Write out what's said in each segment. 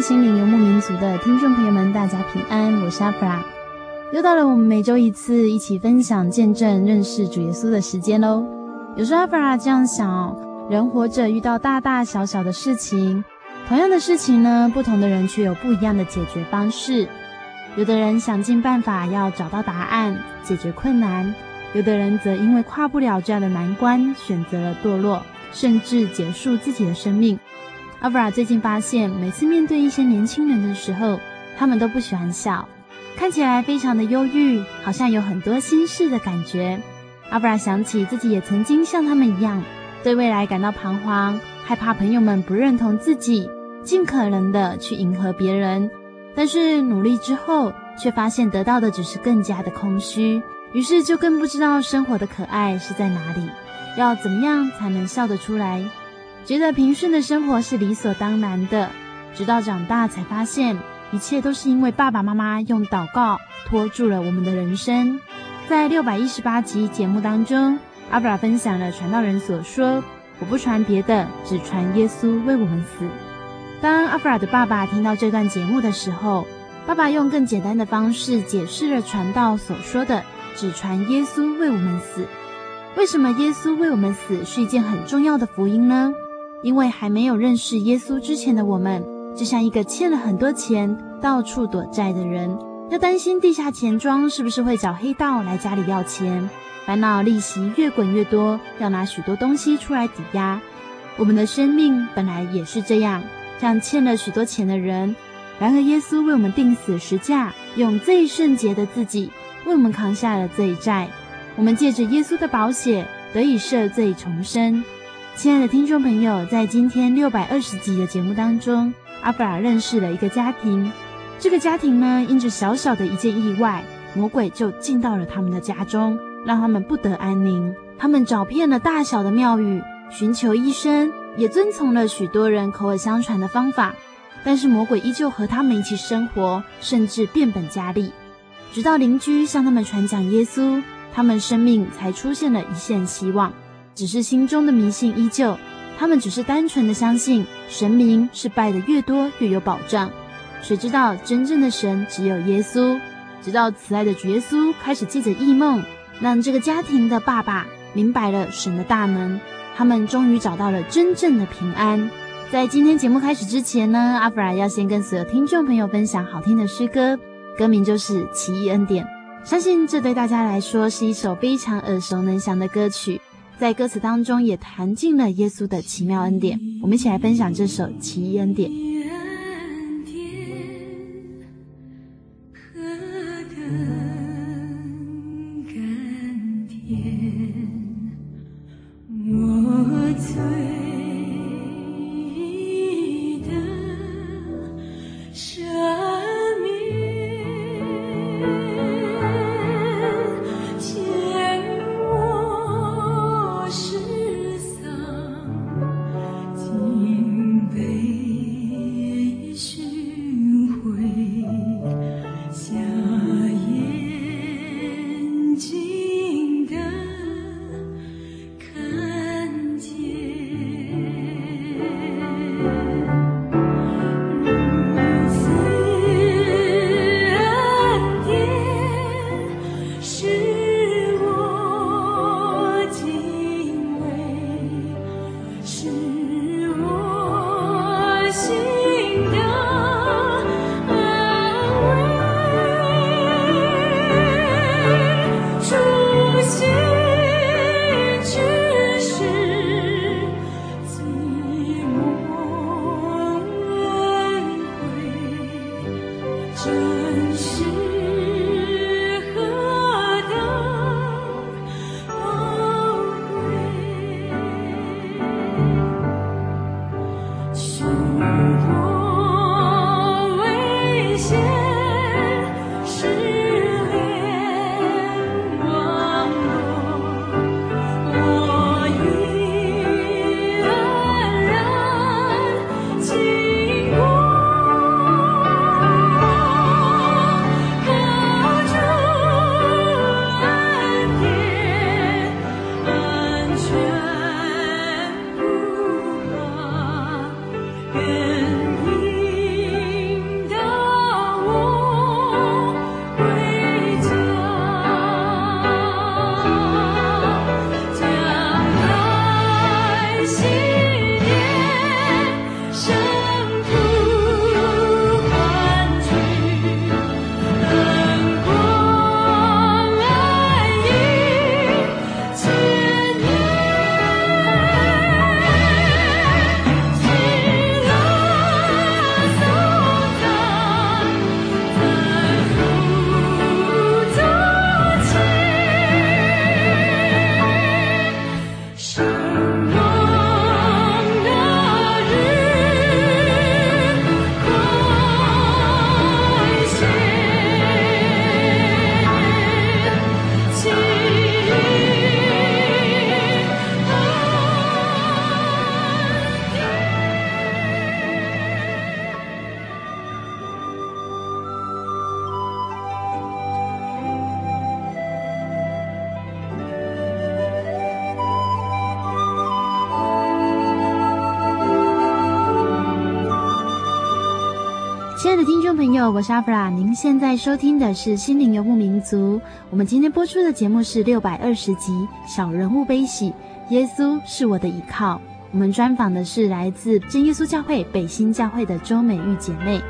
心灵游牧民族的听众朋友们，大家平安，我是阿弗拉。又到了我们每周一次一起分享、见证、认识主耶稣的时间喽。有时候阿弗拉这样想：人活着遇到大大小小的事情，同样的事情呢，不同的人却有不一样的解决方式。有的人想尽办法要找到答案，解决困难；有的人则因为跨不了这样的难关，选择了堕落，甚至结束自己的生命。阿布拉最近发现，每次面对一些年轻人的时候，他们都不喜欢笑，看起来非常的忧郁，好像有很多心事的感觉。阿布拉想起自己也曾经像他们一样，对未来感到彷徨，害怕朋友们不认同自己，尽可能的去迎合别人，但是努力之后，却发现得到的只是更加的空虚，于是就更不知道生活的可爱是在哪里，要怎么样才能笑得出来。觉得平顺的生活是理所当然的，直到长大才发现，一切都是因为爸爸妈妈用祷告托住了我们的人生。在六百一十八集节目当中，阿弗拉分享了传道人所说：“我不传别的，只传耶稣为我们死。”当阿弗拉的爸爸听到这段节目的时候，爸爸用更简单的方式解释了传道所说的“只传耶稣为我们死”。为什么耶稣为我们死是一件很重要的福音呢？因为还没有认识耶稣之前的我们，就像一个欠了很多钱、到处躲债的人，要担心地下钱庄是不是会找黑道来家里要钱，烦恼利息越滚越多，要拿许多东西出来抵押。我们的生命本来也是这样，像欠了许多钱的人。然而，耶稣为我们钉死十架，用最圣洁的自己为我们扛下了罪债。我们借着耶稣的宝血得以赦罪重生。亲爱的听众朋友，在今天六百二十集的节目当中，阿布拉认识了一个家庭。这个家庭呢，因着小小的一件意外，魔鬼就进到了他们的家中，让他们不得安宁。他们找遍了大小的庙宇，寻求医生，也遵从了许多人口耳相传的方法，但是魔鬼依旧和他们一起生活，甚至变本加厉。直到邻居向他们传讲耶稣，他们生命才出现了一线希望。只是心中的迷信依旧，他们只是单纯的相信神明是拜的越多越有保障。谁知道真正的神只有耶稣？直到慈爱的主耶稣开始借着异梦，让这个家庭的爸爸明白了神的大能，他们终于找到了真正的平安。在今天节目开始之前呢，阿弗拉要先跟所有听众朋友分享好听的诗歌，歌名就是《奇异恩典》。相信这对大家来说是一首非常耳熟能详的歌曲。在歌词当中也谈尽了耶稣的奇妙恩典，我们一起来分享这首《奇异恩典》。朋友，我是阿弗拉。您现在收听的是《心灵游牧民族》。我们今天播出的节目是六百二十集《小人物悲喜》，耶稣是我的依靠。我们专访的是来自真耶稣教会北新教会的周美玉姐妹。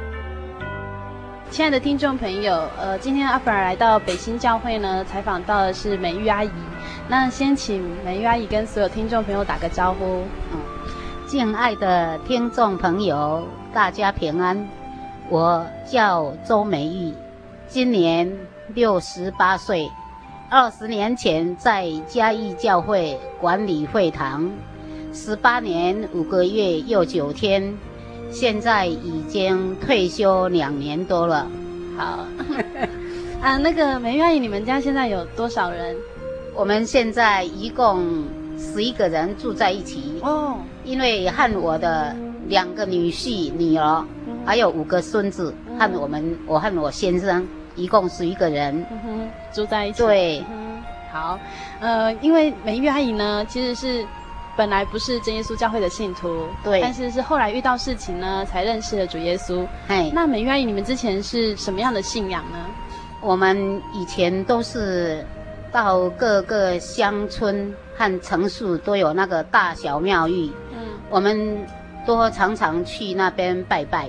亲爱的听众朋友，呃，今天阿弗拉来到北新教会呢，采访到的是美玉阿姨。那先请美玉阿姨跟所有听众朋友打个招呼。嗯，敬爱的听众朋友，大家平安。我叫周美玉，今年六十八岁。二十年前在嘉义教会管理会堂，十八年五个月又九天，现在已经退休两年多了。好，啊，那个美玉阿姨，你们家现在有多少人？我们现在一共十一个人住在一起。哦，因为和我的两个女婿、女儿。还有五个孙子，和我们，我和我先生，一共十一个人，住在一起。对，嗯，好，呃，因为美玉阿姨呢，其实是本来不是真耶稣教会的信徒，对，但是是后来遇到事情呢，才认识了主耶稣。哎，那美玉阿姨，你们之前是什么样的信仰呢？我们以前都是到各个乡村和城市都有那个大小庙宇，嗯，我们都常常去那边拜拜。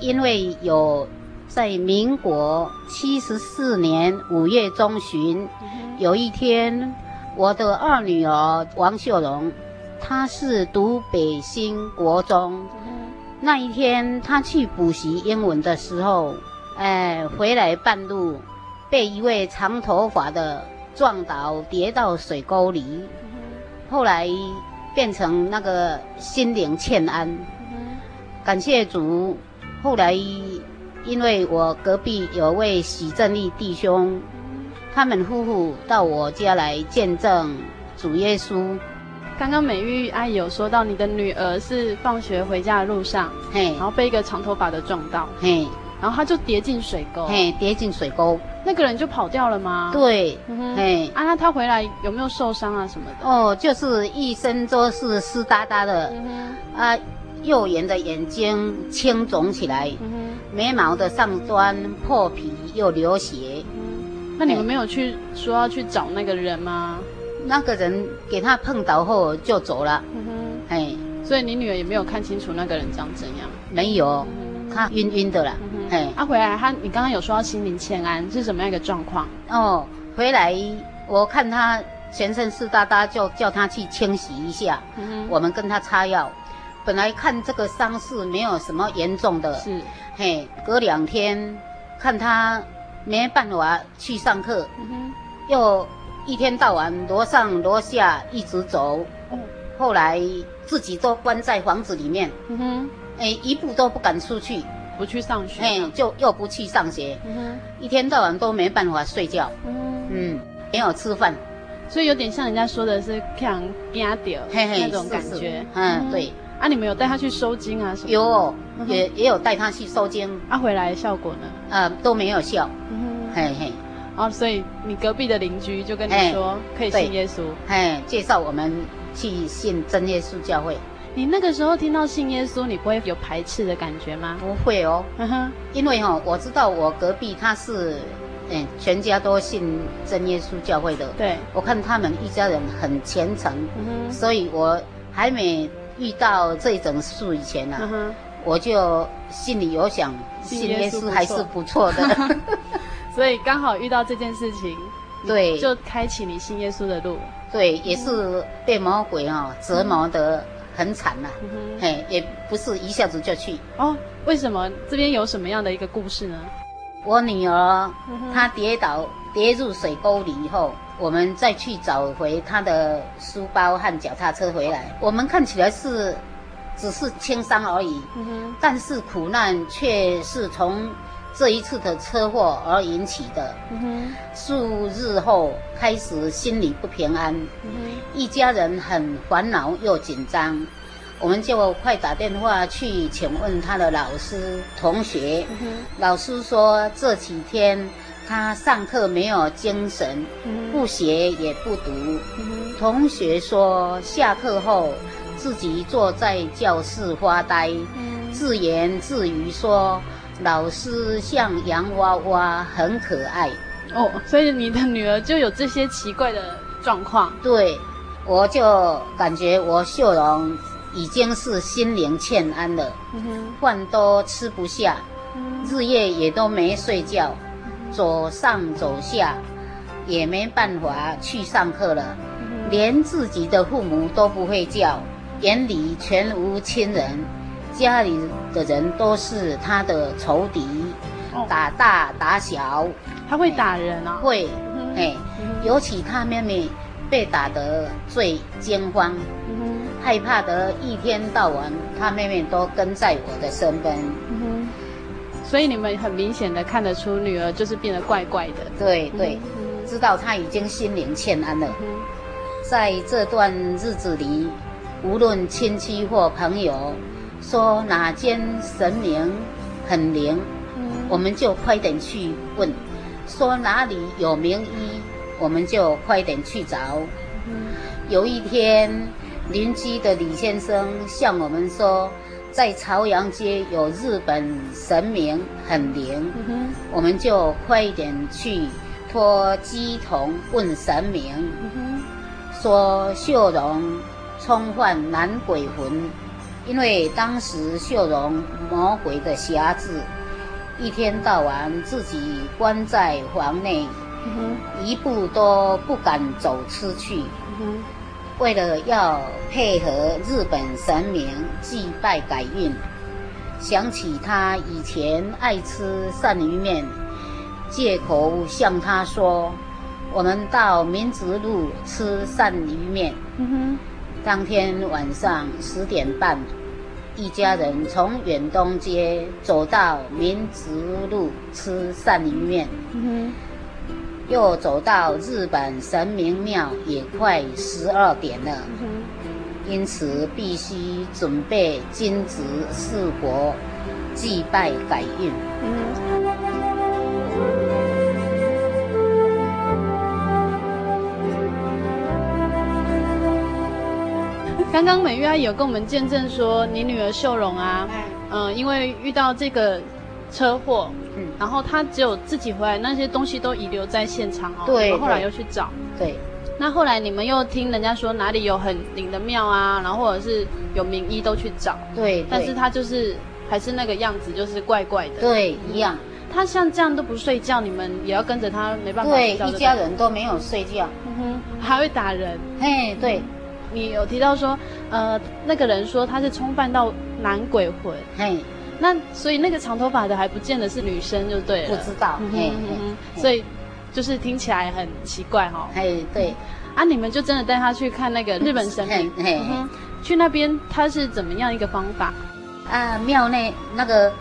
因为有在民国七十四年五月中旬，有一天，我的二女儿王秀荣，她是读北新国中，那一天她去补习英文的时候，哎，回来半路被一位长头发的撞倒，跌到水沟里，后来变成那个心灵欠安，感谢主。后来，因为我隔壁有位许正义弟兄，他们夫妇到我家来见证主耶稣。刚刚美玉阿姨有说到，你的女儿是放学回家的路上，嘿，然后被一个长头发的撞到，嘿，然后她就跌进水沟，嘿，跌进水沟，那个人就跑掉了吗？对，嗯、嘿，啊，那他回来有没有受伤啊什么的？哦，就是一身都是湿哒哒的，嗯、啊。右眼的眼睛青肿起来，嗯、眉毛的上端破皮又流血。嗯、那你们没有去说要去找那个人吗？那个人给他碰倒后就走了。哎，所以你女儿也没有看清楚那个人长怎样？没有，他晕晕的了。哎，他、啊、回来，他你刚刚有说到心灵欠安是什么样一个状况？哦，回来我看他全身湿哒哒，就叫他去清洗一下。我们跟他擦药。本来看这个伤势没有什么严重的，是，嘿，隔两天看他没办法去上课，又一天到晚楼上楼下一直走，哦，后来自己都关在房子里面，嗯哼，哎，一步都不敢出去，不去上学，哎，就又不去上学，嗯哼，一天到晚都没办法睡觉，嗯，嗯，没有吃饭，所以有点像人家说的是看惊掉那种感觉，嗯，对。啊，你们有带他去收惊啊？什么？有，也也有带他去收惊。啊，回来效果呢？呃，都没有效。嗯哼，嘿嘿。哦，所以你隔壁的邻居就跟你说可以信耶稣，嘿，介绍我们去信真耶稣教会。你那个时候听到信耶稣，你不会有排斥的感觉吗？不会哦。嗯哼，因为哈，我知道我隔壁他是，嗯，全家都信真耶稣教会的。对，我看他们一家人很虔诚，嗯，所以我还没。遇到这种事以前呢、啊，uh. 我就心里有想，信耶稣还是不错的，所以刚好遇到这件事情，对，就开启你信耶稣的路。对，也是被魔鬼啊、哦、折磨得很惨呐、啊，嗯、嘿，也不是一下子就去。哦，为什么？这边有什么样的一个故事呢？我女儿她跌倒，跌入水沟里以后。我们再去找回她的书包和脚踏车回来。我们看起来是只是轻伤而已，嗯、但是苦难却是从这一次的车祸而引起的。嗯、数日后开始心里不平安，嗯、一家人很烦恼又紧张。我们就快打电话去请问他的老师同学，嗯、老师说这几天。他上课没有精神，不写也不读。同学说下课后自己坐在教室发呆，自言自语说：“老是像洋娃娃，很可爱。哦，所以你的女儿就有这些奇怪的状况。对，我就感觉我秀荣已经是心灵欠安了，嗯、饭都吃不下，嗯、日夜也都没睡觉，走上走下也没办法去上课了，连自己的父母都不会叫，眼里全无亲人，家里的人都是他的仇敌，哦、打大打小。他会打人啊？会，哎，尤其他妹妹被打得最惊慌，嗯、害怕得一天到晚，他妹妹都跟在我的身边。嗯、所以你们很明显的看得出女儿就是变得怪怪的。对对，知道她已经心灵欠安了。嗯、在这段日子里，无论亲戚或朋友说哪间神明很灵，嗯、我们就快点去问。说哪里有名医，我们就快点去找。嗯、有一天，邻居的李先生向我们说，在朝阳街有日本神明很灵，嗯、哼。我们就快点去托乩童问神明，说秀荣冲犯男鬼魂，因为当时秀荣魔鬼的匣子。一天到晚自己关在房内，一步都不敢走出去。嗯、为了要配合日本神明祭拜改运，想起他以前爱吃鳝鱼面，借口向他说：“我们到民族路吃鳝鱼面。”当天晚上十点半。一家人从远东街走到民族路吃鳝鱼面，又走到日本神明庙，也快十二点了，因此必须准备金纸饰箔祭拜改运。刚刚美玉阿姨有跟我们见证说，你女儿秀荣啊，嗯、呃，因为遇到这个车祸，嗯，然后她只有自己回来，那些东西都遗留在现场哦，对，后来又去找，对。那后来你们又听人家说哪里有很灵的庙啊，然后或者是有名医都去找，对。对但是她就是还是那个样子，就是怪怪的，对，一样。她像这样都不睡觉，你们也要跟着她，没办法睡觉。对，一家人都没有睡觉，嗯哼，还会打人，嘿，对。嗯你有提到说，呃，那个人说他是冲犯到男鬼魂，嘿，那所以那个长头发的还不见得是女生就对了，不知道，嘿，所以就是听起来很奇怪哈，嘿，对，啊，你们就真的带他去看那个日本神明，嘿，去那边他是怎么样一个方法？啊，庙内那个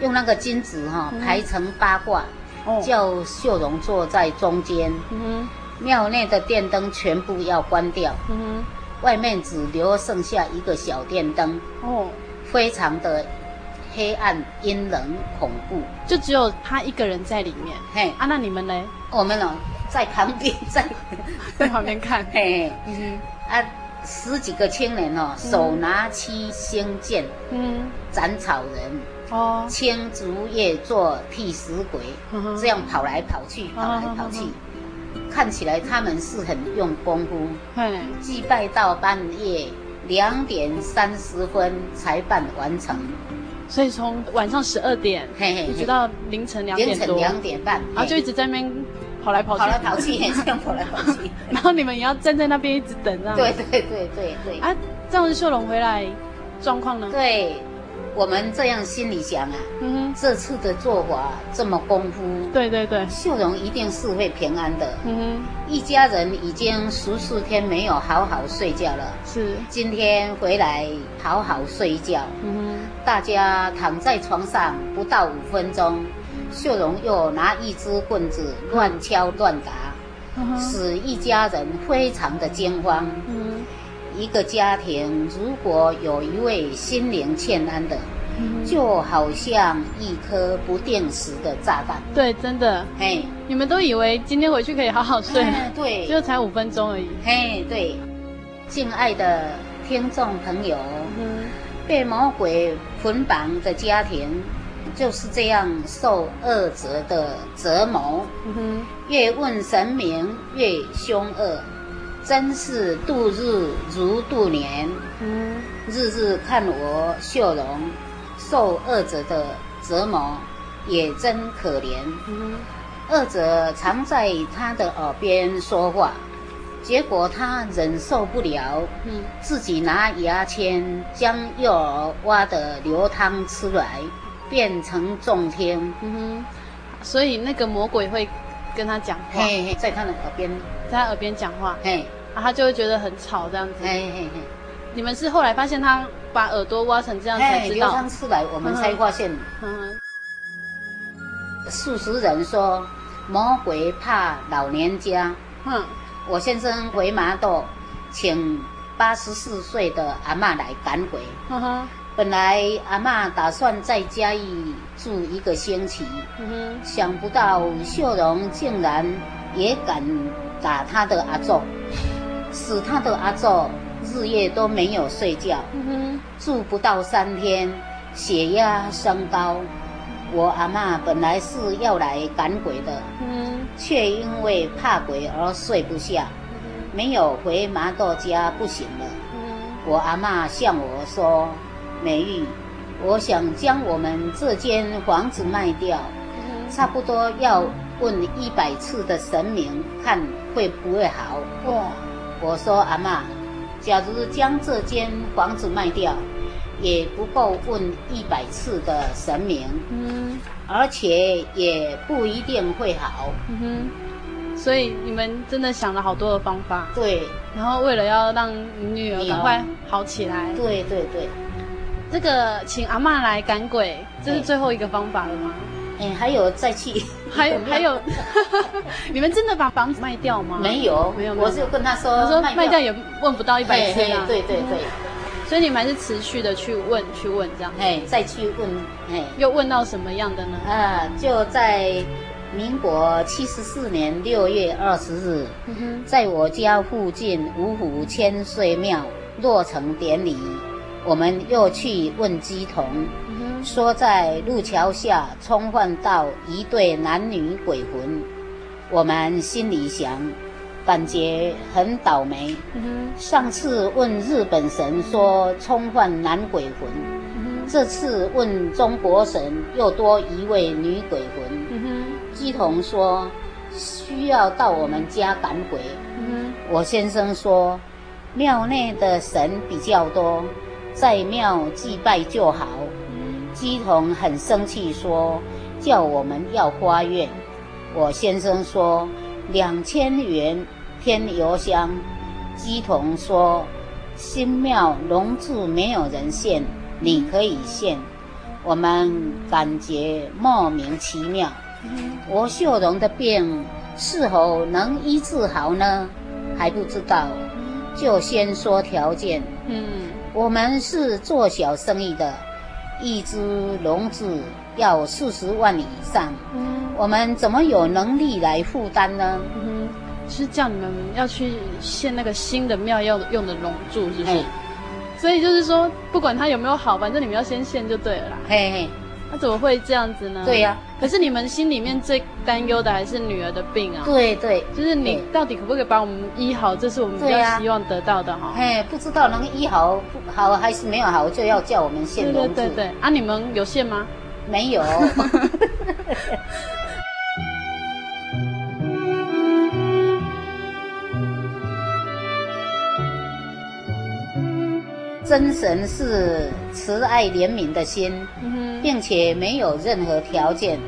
用那个金纸哈排成八卦，叫秀荣坐在中间，嗯哼，庙内的电灯全部要关掉，嗯哼。外面只留剩下一个小电灯，哦，非常的黑暗、阴冷、恐怖，就只有他一个人在里面。嘿，啊，那你们呢？我们呢，在旁边，在在旁边看。嘿，嗯，啊，十几个青年哦，手拿七星剑，嗯，斩草人，哦，青竹叶做替死鬼，这样跑来跑去，跑来跑去。看起来他们是很用功夫，嗯祭拜到半夜两点三十分才办完成，所以从晚上十二点，嘿嘿，一直到凌晨两点多，凌晨两点半，然后就一直在那边跑来跑去，跑来跑去，这样跑来跑去，然后你们也要站在那边一直等，这样，对对对对。对，啊，这样子秀龙回来状况呢？对。我们这样心里想啊，嗯哼，这次的做法这么功夫，对对对，秀荣一定是会平安的。嗯哼，一家人已经十四天没有好好睡觉了，是，今天回来好好睡一觉。嗯哼，大家躺在床上不到五分钟，秀荣又拿一支棍子乱敲乱打，嗯哼，使一家人非常的惊慌。嗯。一个家庭如果有一位心灵欠安的，嗯、就好像一颗不定时的炸弹。对，真的。嘿，你们都以为今天回去可以好好睡，对，就才五分钟而已。嘿，对，敬爱的听众朋友，嗯、被魔鬼捆绑的家庭，就是这样受恶者的折磨。嗯哼，越问神明越凶恶，真是度日如度年。嗯，日日看我笑容受二者的折磨，也真可怜。嗯哼，恶者常在他的耳边说话。结果他忍受不了，嗯，自己拿牙签将幼儿挖的流汤吃来，变成重听。嗯哼，所以那个魔鬼会跟他讲话，嘿嘿，在他的耳边，在他耳边讲话，嘿，啊，他就会觉得很吵这样子。嘿嘿嘿，你们是后来发现他把耳朵挖成这样才知道，流汤吃来，我们才发现。数十人说魔鬼怕老年家，哼。我先生回麻豆，请八十四岁的阿嬷来赶鬼。Uh huh. 本来阿嬷打算在嘉义住一个星期，uh huh. 想不到秀荣竟然也敢打他的阿祖，使他的阿祖日夜都没有睡觉。Uh. 住不到三天，血压升高。我阿妈本来是要来赶鬼的，嗯，却因为怕鬼而睡不下，没有回麻豆家不行了。嗯，我阿妈向我说：“美玉，我想将我们这间房子卖掉，差不多要问一百次的神明，看会不会好。”哇！我说阿嬷，假如将这间房子卖掉。也不够问一百次的神明，嗯，而且也不一定会好，嗯哼，所以你们真的想了好多的方法，对，然后为了要让女儿赶快好起来，对对对，这个请阿妈来赶鬼，这是最后一个方法了吗？哎，还有再去，还有还有，你们真的把房子卖掉吗？没有，没有，我就跟他说，他说卖掉。也问不到一百次啊，对对对。所以你们还是持续的去问，去问这样，哎，再去问，哎，又问到什么样的呢？啊，就在民国七十四年六月二十日，嗯、在我家附近五虎千岁庙落成典礼，我们又去问鸡童，嗯、哼说在路桥下冲犯到一对男女鬼魂，我们心里想。感觉很倒霉。嗯、上次问日本神说冲犯男鬼魂，嗯、这次问中国神又多一位女鬼魂。乩童、嗯、哼说需要到我们家赶鬼。嗯、我先生说庙内的神比较多，在庙祭拜就好。乩童、嗯、很生气说叫我们要发愿。我先生说两千元。添油香，乩童说：“新庙龙柱没有人献，你可以献。”我们感觉莫名其妙。我秀荣的病是否能医治好呢？还不知道，就先说条件。嗯，我们是做小生意的，一只笼子要四十万以上。嗯，我们怎么有能力来负担呢？嗯是叫你们要去献那个新的庙要用的龙柱，是不是？所以就是说，不管它有没有好，反正你们要先献就对了啦。嘿嘿，那怎么会这样子呢？对呀、啊。可是你们心里面最担忧的还是女儿的病啊。对对。就是你到底可不可以把我们医好？这是我们比较希望得到的哈。哎、啊，不知道能医好不好还是没有好，就要叫我们献龙柱。对对对。啊，你们有献吗？没有。真神是慈爱怜悯的心，并且没有任何条件，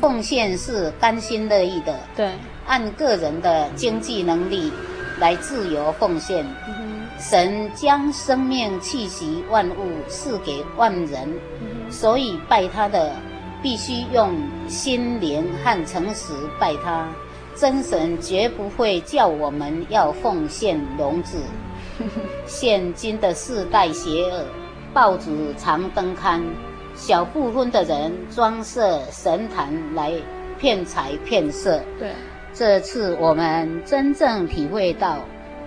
奉献是甘心乐意的。对，按个人的经济能力来自由奉献。神将生命气息万物赐给万人，所以拜他的必须用心灵和诚实拜他。真神绝不会叫我们要奉献笼子。现今的世代邪恶，报纸常登刊，小部分的人装设神坛来骗财骗色。对，这次我们真正体会到，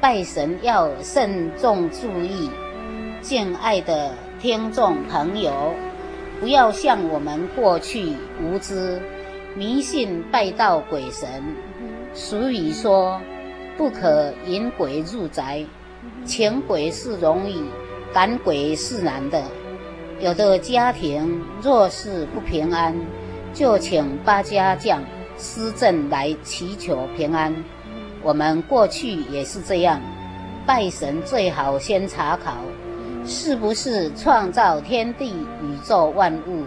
拜神要慎重注意。敬爱的听众朋友，不要像我们过去无知、迷信、拜到鬼神。俗语说：“不可引鬼入宅，请鬼是容易，赶鬼是难的。”有的家庭若是不平安，就请八家将施政来祈求平安。我们过去也是这样，拜神最好先查考。是不是创造天地宇宙万物、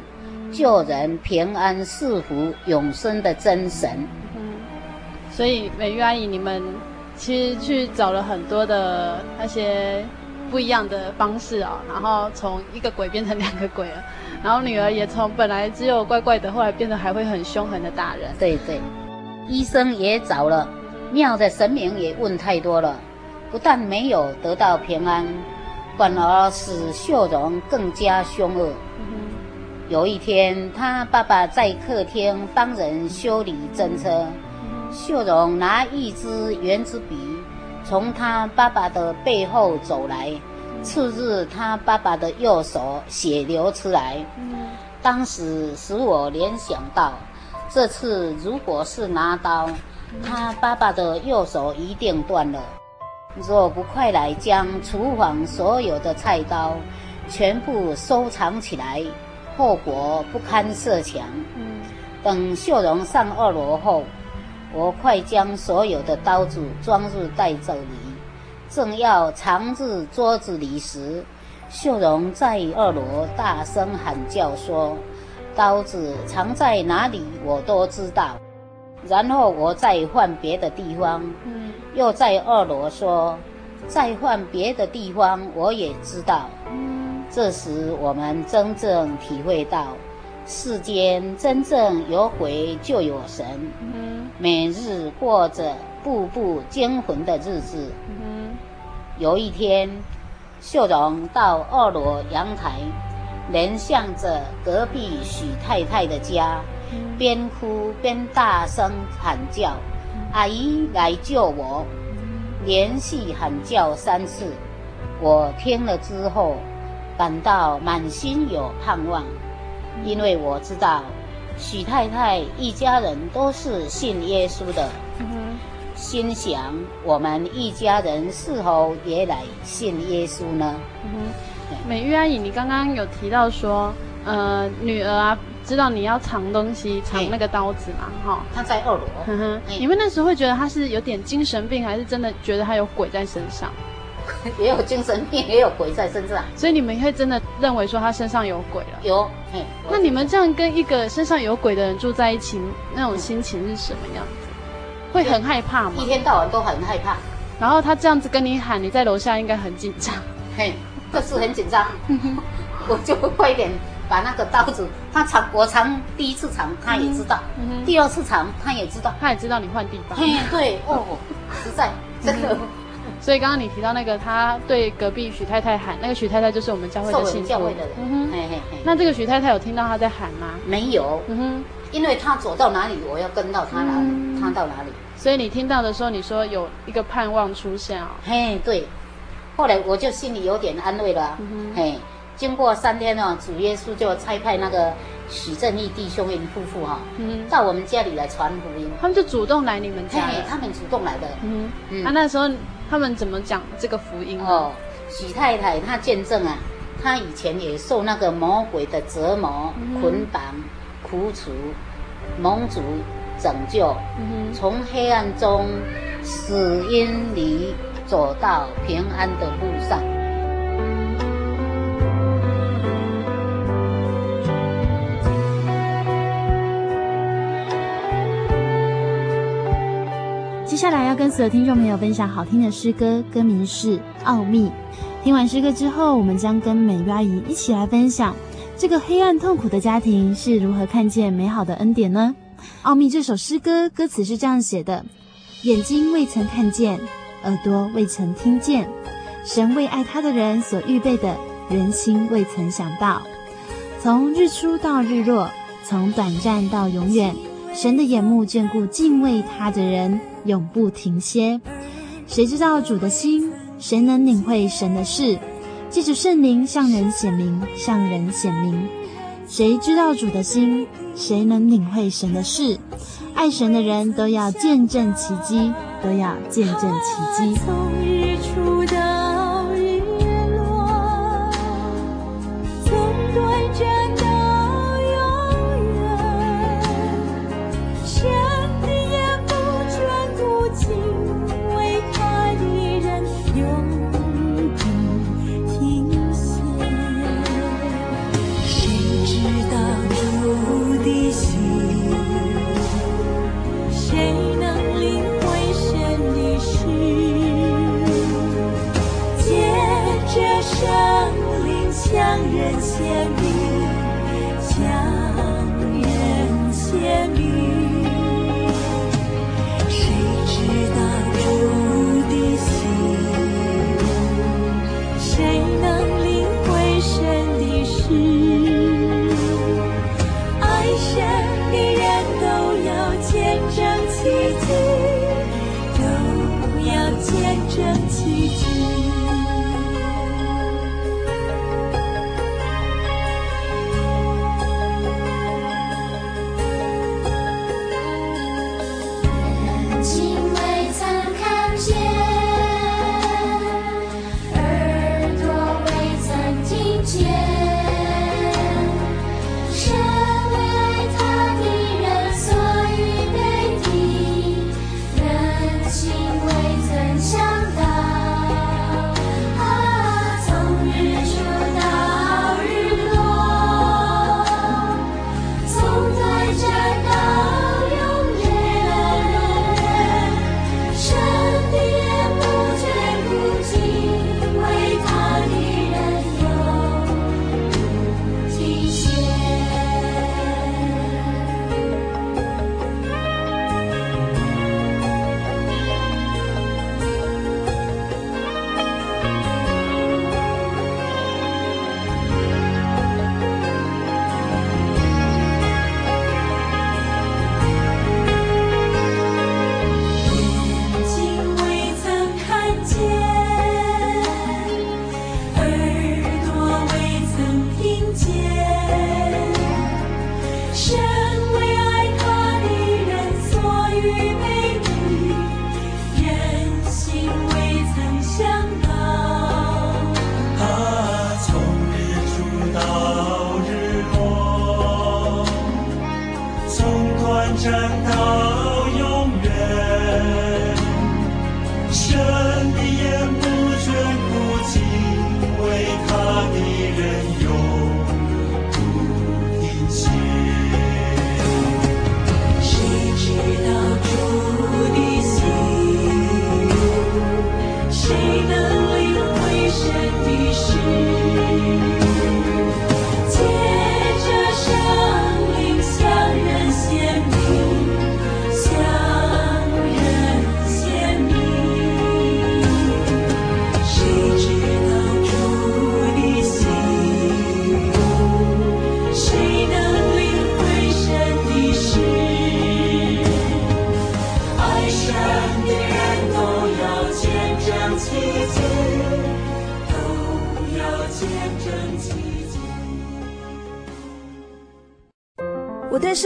救人平安赐福永生的真神？所以美玉阿姨，你们其实去找了很多的那些不一样的方式哦，然后从一个鬼变成两个鬼了，然后女儿也从本来只有怪怪的，后来变得还会很凶狠的打人。对对，医生也找了，庙的神明也问太多了，不但没有得到平安。反而使秀荣更加凶恶。有一天，他爸爸在客厅帮人修理真车，秀荣拿一支圆珠笔，从他爸爸的背后走来，刺入他爸爸的右手，血流出来。当时使我联想到，这次如果是拿刀，他爸爸的右手一定断了。若不快来将厨房所有的菜刀全部收藏起来，后果不堪设想。等秀荣上二楼后，我快将所有的刀子装入袋子里，正要藏至桌子里时，秀荣在二楼大声喊叫说：“刀子藏在哪里，我都知道。”然后我再换别的地方，嗯，又在二楼说，再换别的地方，我也知道。嗯，这时我们真正体会到，世间真正有鬼就有神。嗯，每日过着步步惊魂的日子。嗯，有一天，秀荣到二楼阳台，面向着隔壁许太太的家。边哭边大声喊叫：“阿姨来救我！”连续喊叫三次，我听了之后，感到满心有盼望，因为我知道许太太一家人都是信耶稣的。心想：我们一家人是否也来信耶稣呢？美玉阿姨，你刚刚有提到说，呃，女儿啊。知道你要藏东西，藏那个刀子嘛？哈，他在二楼。哼哼，你们那时候会觉得她是有点精神病，还是真的觉得她有鬼在身上？也有精神病，也有鬼在身上。所以你们会真的认为说他身上有鬼了？有。嘿，那你们这样跟一个身上有鬼的人住在一起，那种心情是什么样子？会很害怕吗？一天到晚都很害怕。然后他这样子跟你喊，你在楼下应该很紧张。嘿，这是很紧张。我就会快一点。把那个刀子，他藏我藏第一次藏，他也知道；嗯、第二次藏，他也知道，他也知道你换地方。嘿，对哦，实在真的。所以刚刚你提到那个，他对隔壁许太太喊，那个许太太就是我们教会的信徒。教会的人。嗯哼，嘿嘿嘿。那这个许太太有听到他在喊吗？没有。嗯哼，因为他走到哪里，我要跟到他哪里，嗯、他到哪里。所以你听到的时候，你说有一个盼望出现哦。嘿，对。后来我就心里有点安慰了。嗯哼，嘿。经过三天哦，主耶稣就差派那个许正义弟兄夫妇哈，嗯，到我们家里来传福音。他们就主动来你们家，他们主动来的。嗯嗯。那时候他们怎么讲这个福音？哦，许太太她见证啊，她以前也受那个魔鬼的折磨、嗯、捆绑、苦楚、蒙主拯救，嗯、从黑暗中、死因里走到平安的路上。接下来要跟所有听众朋友分享好听的诗歌，歌名是《奥秘》。听完诗歌之后，我们将跟美玉阿姨一起来分享这个黑暗痛苦的家庭是如何看见美好的恩典呢？《奥秘》这首诗歌歌词是这样写的：眼睛未曾看见，耳朵未曾听见，神为爱他的人所预备的，人心未曾想到。从日出到日落，从短暂到永远，神的眼目眷顾敬畏他的人。永不停歇。谁知道主的心？谁能领会神的事？借着圣灵向人显明，向人显明。谁知道主的心？谁能领会神的事？爱神的人都要见证奇迹，都要见证奇迹。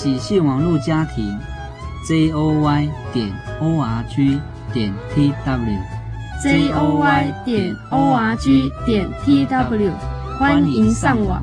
喜讯网络家庭 z o y 点 o r g 点 t w z o y 点 o r g 点 t w，欢迎上网。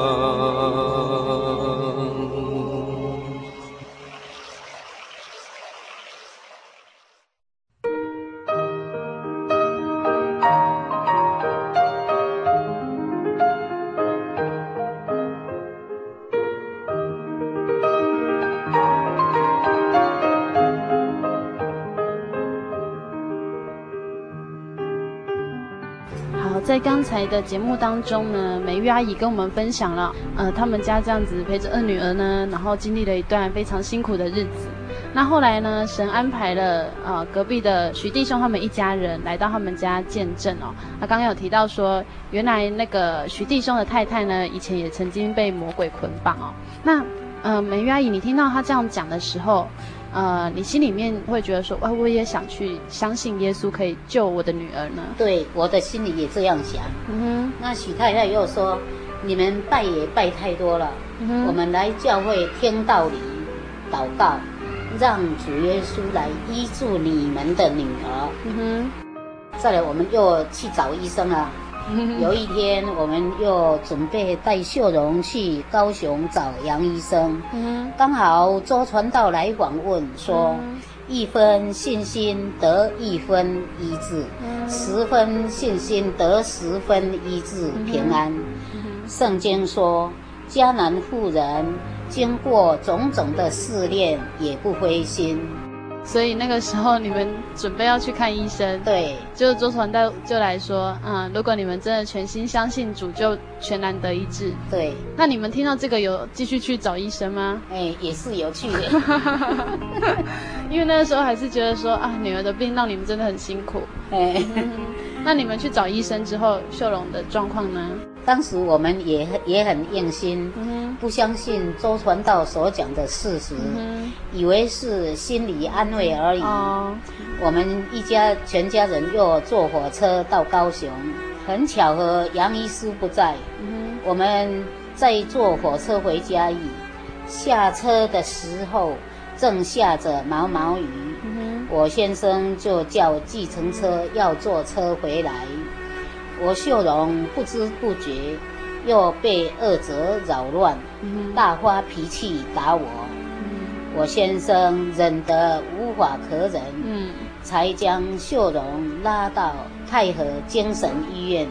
的节目当中呢，美玉阿姨跟我们分享了，呃，他们家这样子陪着二女儿呢，然后经历了一段非常辛苦的日子。那后来呢，神安排了呃隔壁的徐弟兄他们一家人来到他们家见证哦。他刚刚有提到说，原来那个徐弟兄的太太呢，以前也曾经被魔鬼捆绑哦。那呃，美玉阿姨，你听到他这样讲的时候，呃，你心里面会觉得说，哇，我也想去相信耶稣可以救我的女儿呢？对，我的心里也这样想。嗯哼。那许太太又说，你们拜也拜太多了，我们来教会听道理，祷告，让主耶稣来医治你们的女儿。嗯哼。再来，我们又去找医生啊。有一天，我们又准备带秀荣去高雄找杨医生，刚好周传道来访问，说一分信心得一分医治，十分信心得十分医治平安。圣经说，迦南妇人经过种种的试炼，也不灰心。所以那个时候你们准备要去看医生，对，就周传道就来说，嗯，如果你们真的全心相信主，就全然得医治。对，那你们听到这个有继续去找医生吗？哎，也是有去的，因为那个时候还是觉得说啊，女儿的病让你们真的很辛苦。哎，那你们去找医生之后，秀荣的状况呢？当时我们也也很用心，嗯、不相信周传道所讲的事实，嗯、以为是心理安慰而已。哦、我们一家全家人又坐火车到高雄，很巧合杨医师不在，嗯、我们在坐火车回家义，下车的时候正下着毛毛雨，嗯、我先生就叫计程车要坐车回来。我秀荣不知不觉又被恶者扰乱，大发脾气打我。我先生忍得无法可忍，才将秀荣拉到太和精神医院。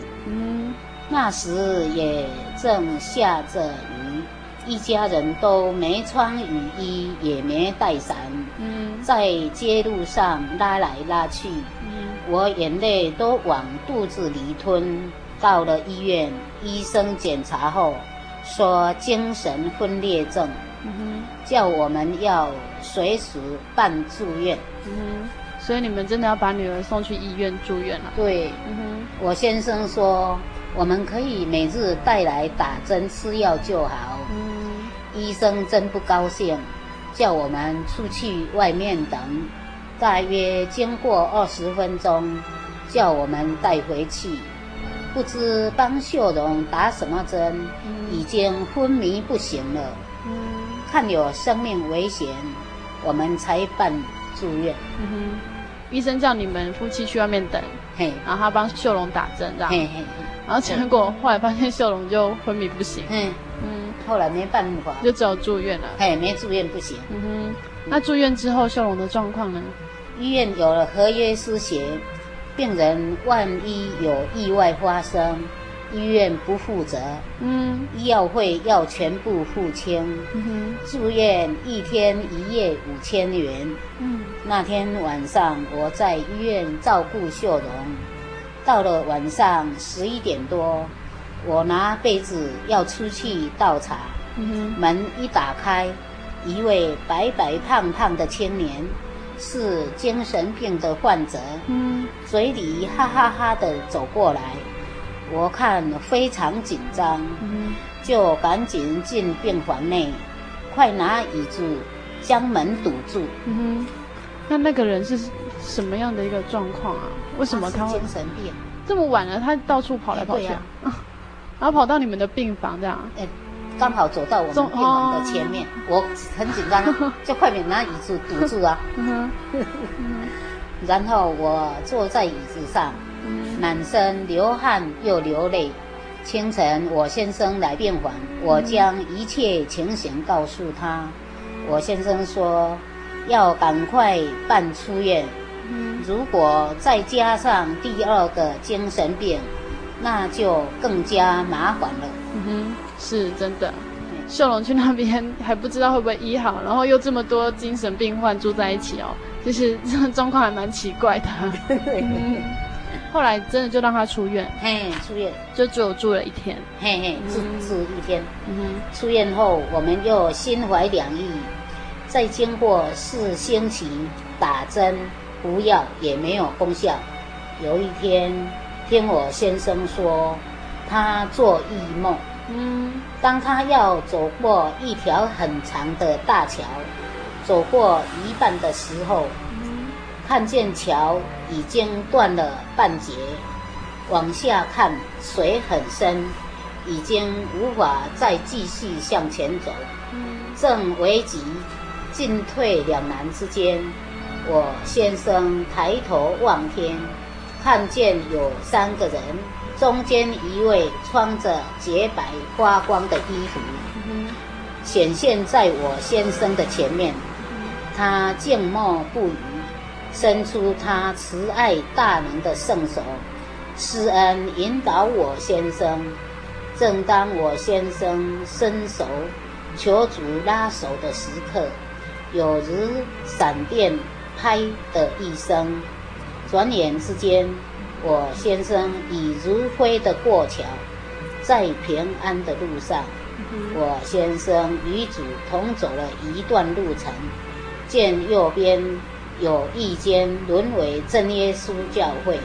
那时也正下着雨，一家人都没穿雨衣，也没带伞，在街路上拉来拉去。我眼泪都往肚子里吞。到了医院，医生检查后说精神分裂症，叫我们要随时办住院。所以你们真的要把女儿送去医院住院了？对。我先生说我们可以每日带来打针吃药就好。医生真不高兴，叫我们出去外面等。大约经过二十分钟，叫我们带回去。不知帮秀荣打什么针，已经昏迷不醒了。看有生命危险，我们才办住院。医生叫你们夫妻去外面等，嘿，然后他帮秀荣打针，这样。然后结果后来发现秀荣就昏迷不醒。嗯，后来没办法，就只有住院了。哎，没住院不行。嗯哼，那住院之后，秀龙的状况呢？医院有了合约书写，病人万一有意外发生，医院不负责。嗯，医药费要全部付清。嗯哼，住院一天一夜五千元。嗯，那天晚上我在医院照顾秀荣，到了晚上十一点多，我拿被子要出去倒茶。嗯哼，门一打开，一位白白胖胖的青年。是精神病的患者，嗯，嘴里哈哈哈的走过来，我看非常紧张，嗯，就赶紧进病房内，快拿椅子将门堵住。嗯哼，那那个人是什么样的一个状况啊？为什么他会精神病？这么晚了，他到处跑来跑去，然后跑到你们的病房这样？欸刚好走到我们病房的前面，我很紧张，就快点拿椅子堵住啊。然后我坐在椅子上，满身流汗又流泪。清晨我先生来病房，我将一切情形告诉他。我先生说要赶快办出院，如果再加上第二个精神病，那就更加麻烦了。嗯哼，是真的。秀龙去那边还不知道会不会医好，然后又这么多精神病患住在一起哦，就是这个状况还蛮奇怪的。嗯、后来真的就让他出院，嘿，出院就只有住了一天，嘿嘿，住住一天。嗯哼，出院后我们又心怀两意，再经过四星期打针服药也没有功效。有一天听我先生说，他做异梦。嗯，当他要走过一条很长的大桥，走过一半的时候，嗯，看见桥已经断了半截，往下看水很深，已经无法再继续向前走。嗯，正危急，进退两难之间，我先生抬头望天，看见有三个人。中间一位穿着洁白发光的衣服，显现在我先生的前面。他静默不语，伸出他慈爱大能的圣手，施恩引导我先生。正当我先生伸手求主拉手的时刻，有如闪电拍的一声，转眼之间。我先生已如飞的过桥，在平安的路上。我先生与主同走了一段路程，见右边有一间沦为真耶稣教会，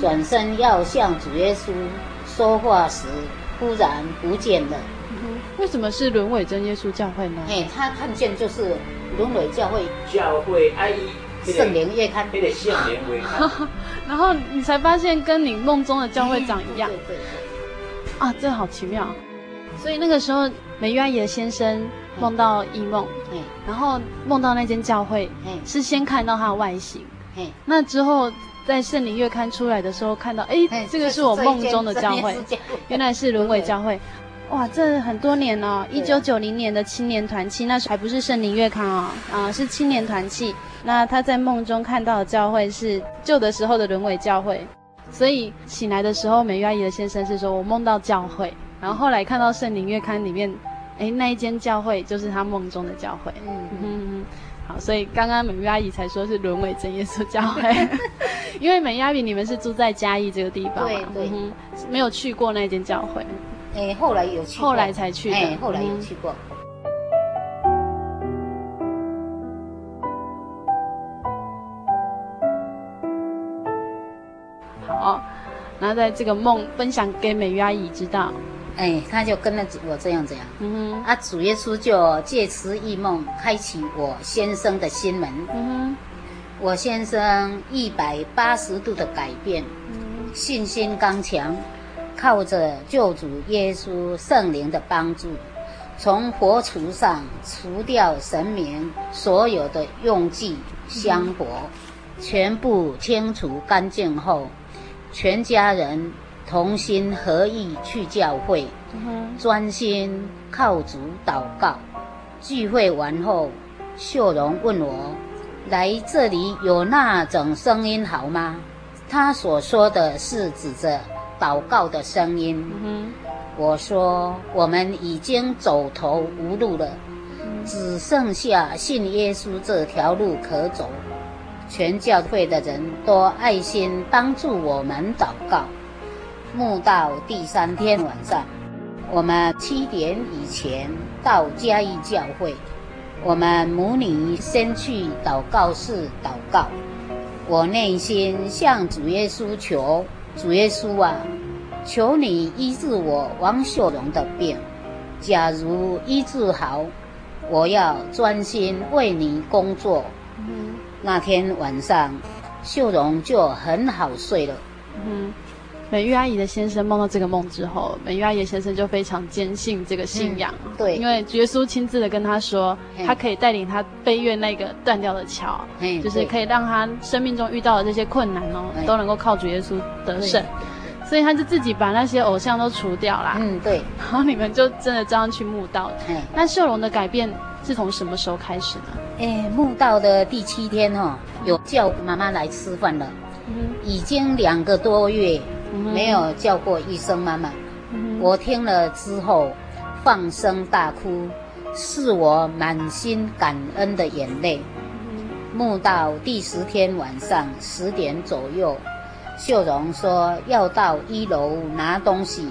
转身要向主耶稣说话时，忽然不见了。为什么是沦为真耶稣教会呢？哎，他看见就是沦为教会，教会阿姨。圣灵月刊，那个圣灵月刊，然后你才发现跟你梦中的教会长一样，对对对，啊，这好奇妙。所以那个时候，美玉阿姨的先生梦到异梦，然后梦到那间教会，是先看到它的外形，那之后在圣灵月刊出来的时候看到，哎，这个是我梦中的教会，原来是轮回教会。哇，这很多年了，一九九零年的青年团契，那时还不是圣灵月刊哦，啊，是青年团契。那他在梦中看到的教会是旧的时候的沦为教会，所以醒来的时候，美玉阿姨的先生是说：“我梦到教会。”然后后来看到圣灵月刊里面，哎，那一间教会就是他梦中的教会。嗯嗯嗯。好，所以刚刚美玉阿姨才说是沦为真耶稣教会，因为美玉阿姨你们是住在嘉义这个地方嘛，对对、嗯，没有去过那间教会。哎，后来有去过，后来才去的。哎，后来有去过。好，然后在这个梦分享给美玉阿姨知道。哎，他就跟了我这样这样。嗯哼。啊，主耶稣就借此一梦开启我先生的心门。嗯哼。我先生一百八十度的改变，嗯、信心刚强。靠着救主耶稣圣灵的帮助，从佛厨上除掉神明所有的用具香火，全部清除干净后，全家人同心合意去教会，专心靠主祷告。聚会完后，秀荣问我：“来这里有那种声音好吗？”他所说的是指着祷告的声音。我说：“我们已经走投无路了，只剩下信耶稣这条路可走。”全教会的人都爱心帮助我们祷告。慕道第三天晚上，我们七点以前到嘉义教会。我们母女先去祷告室祷告。我内心向主耶稣求：主耶稣啊，求你医治我王秀荣的病。假如医治好，我要专心为你工作。那天晚上，秀荣就很好睡了。嗯，美玉阿姨的先生梦到这个梦之后，美玉阿姨的先生就非常坚信这个信仰。嗯、对，因为耶稣亲自的跟他说，他可以带领他飞越那个断掉的桥，就是可以让他生命中遇到的这些困难哦，都能够靠主耶稣得胜。所以他就自己把那些偶像都除掉啦。嗯，对。然后你们就真的这样去墓道。那秀荣的改变是从什么时候开始呢？哎，墓道的第七天哦，有叫妈妈来吃饭了。嗯，已经两个多月没有叫过一声妈妈。嗯，我听了之后放声大哭，是我满心感恩的眼泪。墓道第十天晚上十点左右，秀荣说要到一楼拿东西，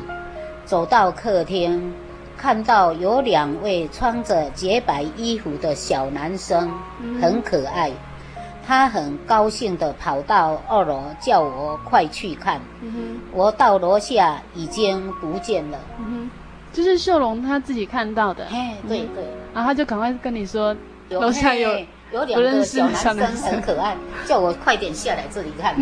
走到客厅。看到有两位穿着洁白衣服的小男生，很可爱。他很高兴地跑到二楼，叫我快去看。我到楼下已经不见了。就是秀荣他自己看到的。哎，对对。然后他就赶快跟你说，楼下有有两个小男生很可爱，叫我快点下来这里看。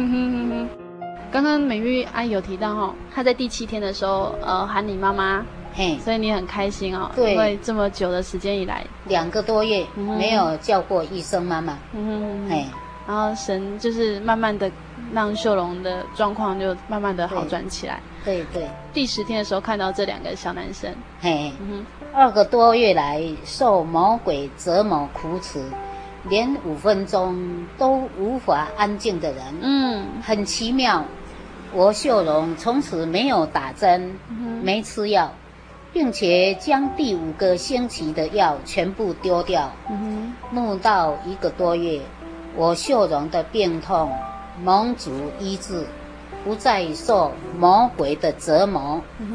刚刚美玉阿姨有提到哈，她在第七天的时候，呃，喊你妈妈。嘿，所以你很开心哦，对，因为这么久的时间以来，两个多月没有叫过一声妈妈，嗯嘿，然后神就是慢慢的让秀荣的状况就慢慢的好转起来，对对。第十天的时候看到这两个小男生，嘿，二个多月来受魔鬼折磨苦楚，连五分钟都无法安静的人，嗯，很奇妙。我秀荣从此没有打针，没吃药。并且将第五个星期的药全部丢掉。嗯哼，慕道一个多月，我秀荣的病痛蒙主医治，不再受魔鬼的折磨。嗯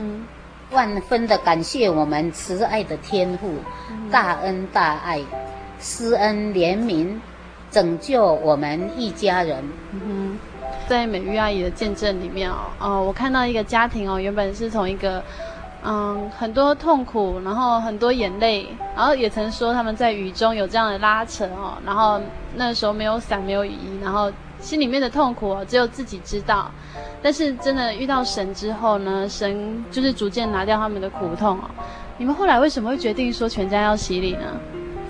哼，万分的感谢我们慈爱的天父，嗯、大恩大爱，施恩怜悯，拯救我们一家人。嗯哼，在美玉阿姨的见证里面哦，哦，我看到一个家庭哦，原本是从一个。嗯，很多痛苦，然后很多眼泪，然后也曾说他们在雨中有这样的拉扯哦，然后那时候没有伞，没有雨衣，然后心里面的痛苦哦，只有自己知道。但是真的遇到神之后呢，神就是逐渐拿掉他们的苦痛哦。你们后来为什么会决定说全家要洗礼呢？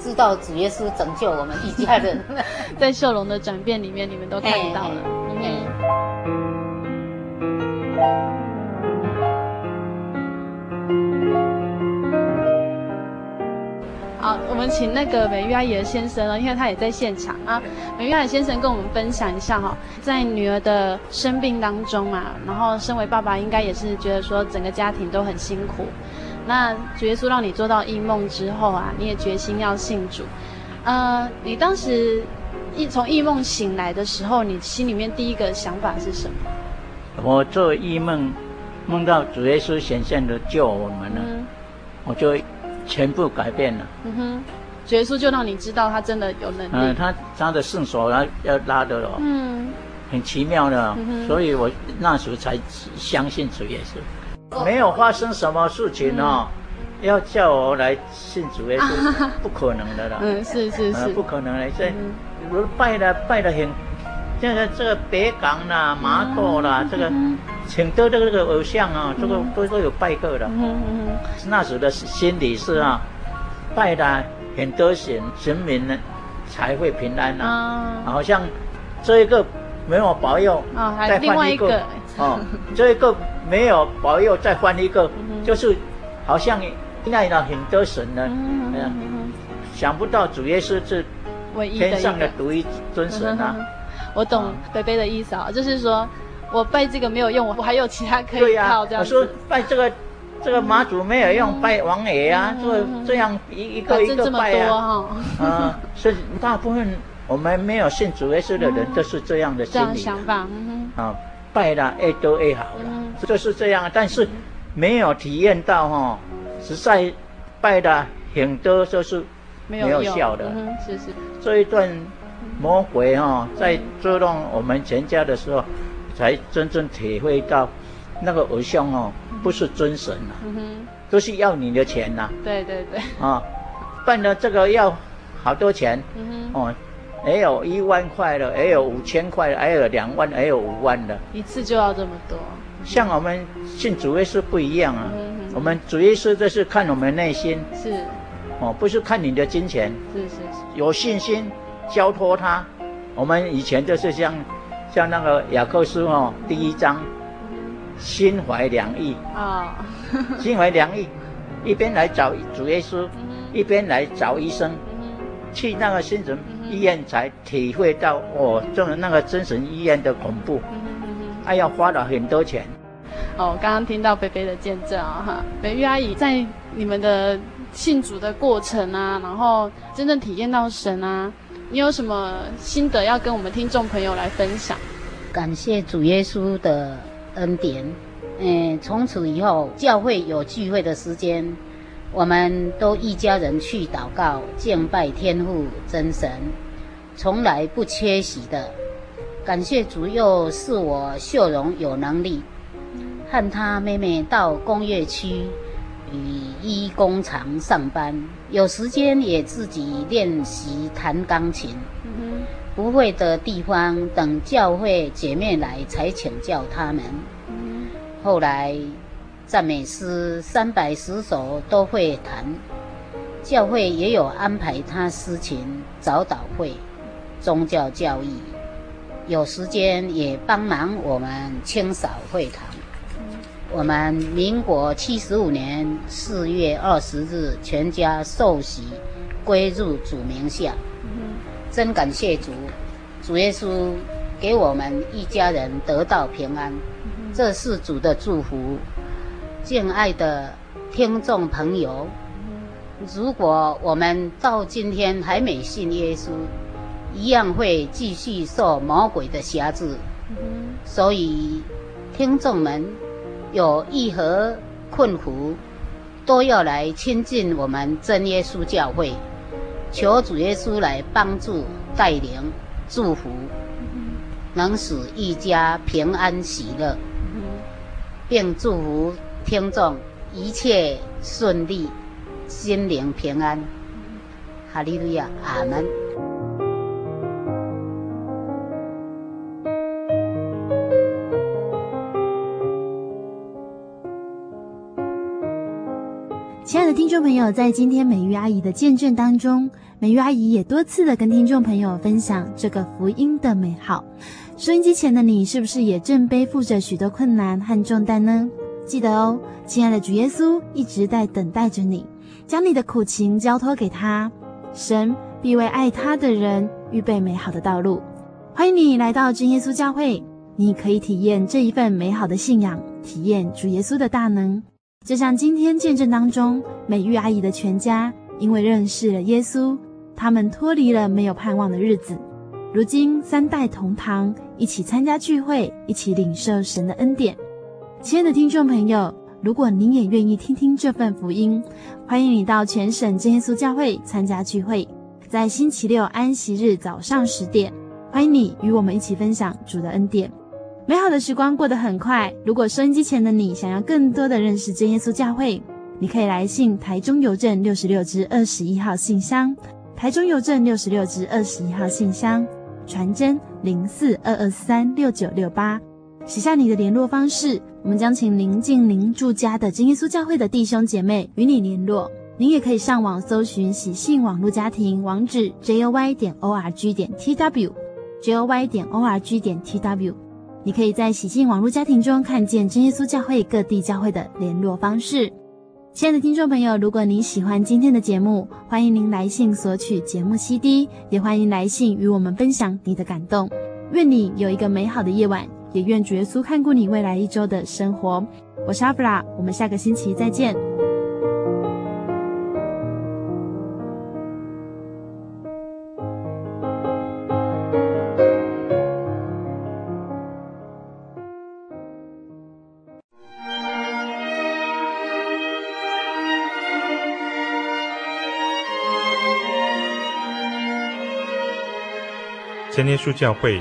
知道主耶稣拯救我们一家人，在秀荣的转变里面，你们都看到了。好，我们请那个美玉阿姨的先生呢，因为他也在现场啊。美玉阿姨先生跟我们分享一下哈，在女儿的生病当中啊，然后身为爸爸，应该也是觉得说整个家庭都很辛苦。那主耶稣让你做到异梦之后啊，你也决心要信主。呃，你当时一从异梦醒来的时候，你心里面第一个想法是什么？我做异梦，梦到主耶稣显现的救我们了，嗯、我就。全部改变了。嗯哼，主耶稣就让你知道他真的有能力。嗯，他他的圣手要要拉的了。嗯，很奇妙的。嗯，所以我那时候才相信主耶稣。没有发生什么事情哦，嗯、要叫我来信主耶稣，不可能的啦。嗯，是是是，不可能的。这我拜了拜了很，这个这个北港啦、麻豆啦，这个。请多这个这个偶像啊，这个都都有拜过的。嗯嗯，那时的心里是啊，拜的很多神神明呢，才会平安呐。啊，好像这一个没有保佑，再换一个。哦，这一个没有保佑，再换一个，就是好像爱了很多神呢，嗯嗯嗯、想不到主耶稣是天上的独一尊神啊！我懂北北的意思啊，就是说我拜这个没有用，我还有其他可以靠这样子。我说拜这个这个妈祖没有用，拜王爷啊，就这样一一个一个拜啊，啊，所以大部分我们没有信主耶稣的人都是这样的心理想法，啊，拜了越多越好了，就是这样，但是没有体验到哈，实在拜的很多就是没有效的，嗯是是，这一段。魔鬼哈，在捉弄我们全家的时候，才真正体会到，那个偶像哦，不是尊神呐、啊，都是要你的钱呐、啊。对对对。啊，办了这个要好多钱，嗯哦，也有一万块的，也有五千块的，还有两万，还有五万的。一次就要这么多。像我们信主耶稣不一样啊，我们主耶稣就是看我们内心。是。哦，不是看你的金钱。是是是。有信心。交托他，我们以前就是像，像那个雅各书哦，第一章，心怀良意啊，心怀良意，一边来找主耶稣，一边来找医生，去那个精神医院才体会到哦，这个那个精神医院的恐怖，还要花了很多钱。哦，刚刚听到菲菲的见证啊，哈，美玉阿姨在你们的信主的过程啊，然后真正体验到神啊。你有什么心得要跟我们听众朋友来分享？感谢主耶稣的恩典。嗯，从此以后，教会有聚会的时间，我们都一家人去祷告、敬拜天父真神，从来不缺席的。感谢主，又是我秀荣有能力，和他妹妹到工业区。与一工厂上班，有时间也自己练习弹钢琴。不会的地方，等教会姐妹来才请教他们。嗯、后来赞美诗三百十首都会弹，教会也有安排他司琴、早祷会、宗教教育，有时间也帮忙我们清扫会堂。我们民国七十五年四月二十日，全家受洗归入主名下。真感谢主，主耶稣给我们一家人得到平安，这是主的祝福。敬爱的听众朋友，如果我们到今天还没信耶稣，一样会继续受魔鬼的挟制。所以，听众们。有任何困苦，都要来亲近我们真耶稣教会，求主耶稣来帮助、带领、祝福，能使一家平安喜乐，并祝福听众一切顺利、心灵平安。哈利路亚，阿门。亲爱的听众朋友，在今天美玉阿姨的见证当中，美玉阿姨也多次的跟听众朋友分享这个福音的美好。收音机前的你，是不是也正背负着许多困难和重担呢？记得哦，亲爱的主耶稣一直在等待着你，将你的苦情交托给他，神必为爱他的人预备美好的道路。欢迎你来到真耶稣教会，你可以体验这一份美好的信仰，体验主耶稣的大能。就像今天见证当中，美玉阿姨的全家因为认识了耶稣，他们脱离了没有盼望的日子，如今三代同堂，一起参加聚会，一起领受神的恩典。亲爱的听众朋友，如果您也愿意听听这份福音，欢迎你到全省真耶稣教会参加聚会，在星期六安息日早上十点，欢迎你与我们一起分享主的恩典。美好的时光过得很快。如果收音机前的你想要更多的认识真耶稣教会，你可以来信台中邮政六十六支二十一号信箱，台中邮政六十六支二十一号信箱，传真零四二二三六九六八，写下你的联络方式，我们将请临近您住家的真耶稣教会的弟兄姐妹与你联络。您也可以上网搜寻喜信网络家庭网址 joy 点 org 点 tw，joy 点 org 点 tw。你可以在喜信网络家庭中看见真耶稣教会各地教会的联络方式。亲爱的听众朋友，如果您喜欢今天的节目，欢迎您来信索取节目 CD，也欢迎来信与我们分享你的感动。愿你有一个美好的夜晚，也愿主耶稣看顾你未来一周的生活。我是阿布拉，我们下个星期再见。真耶稣教会，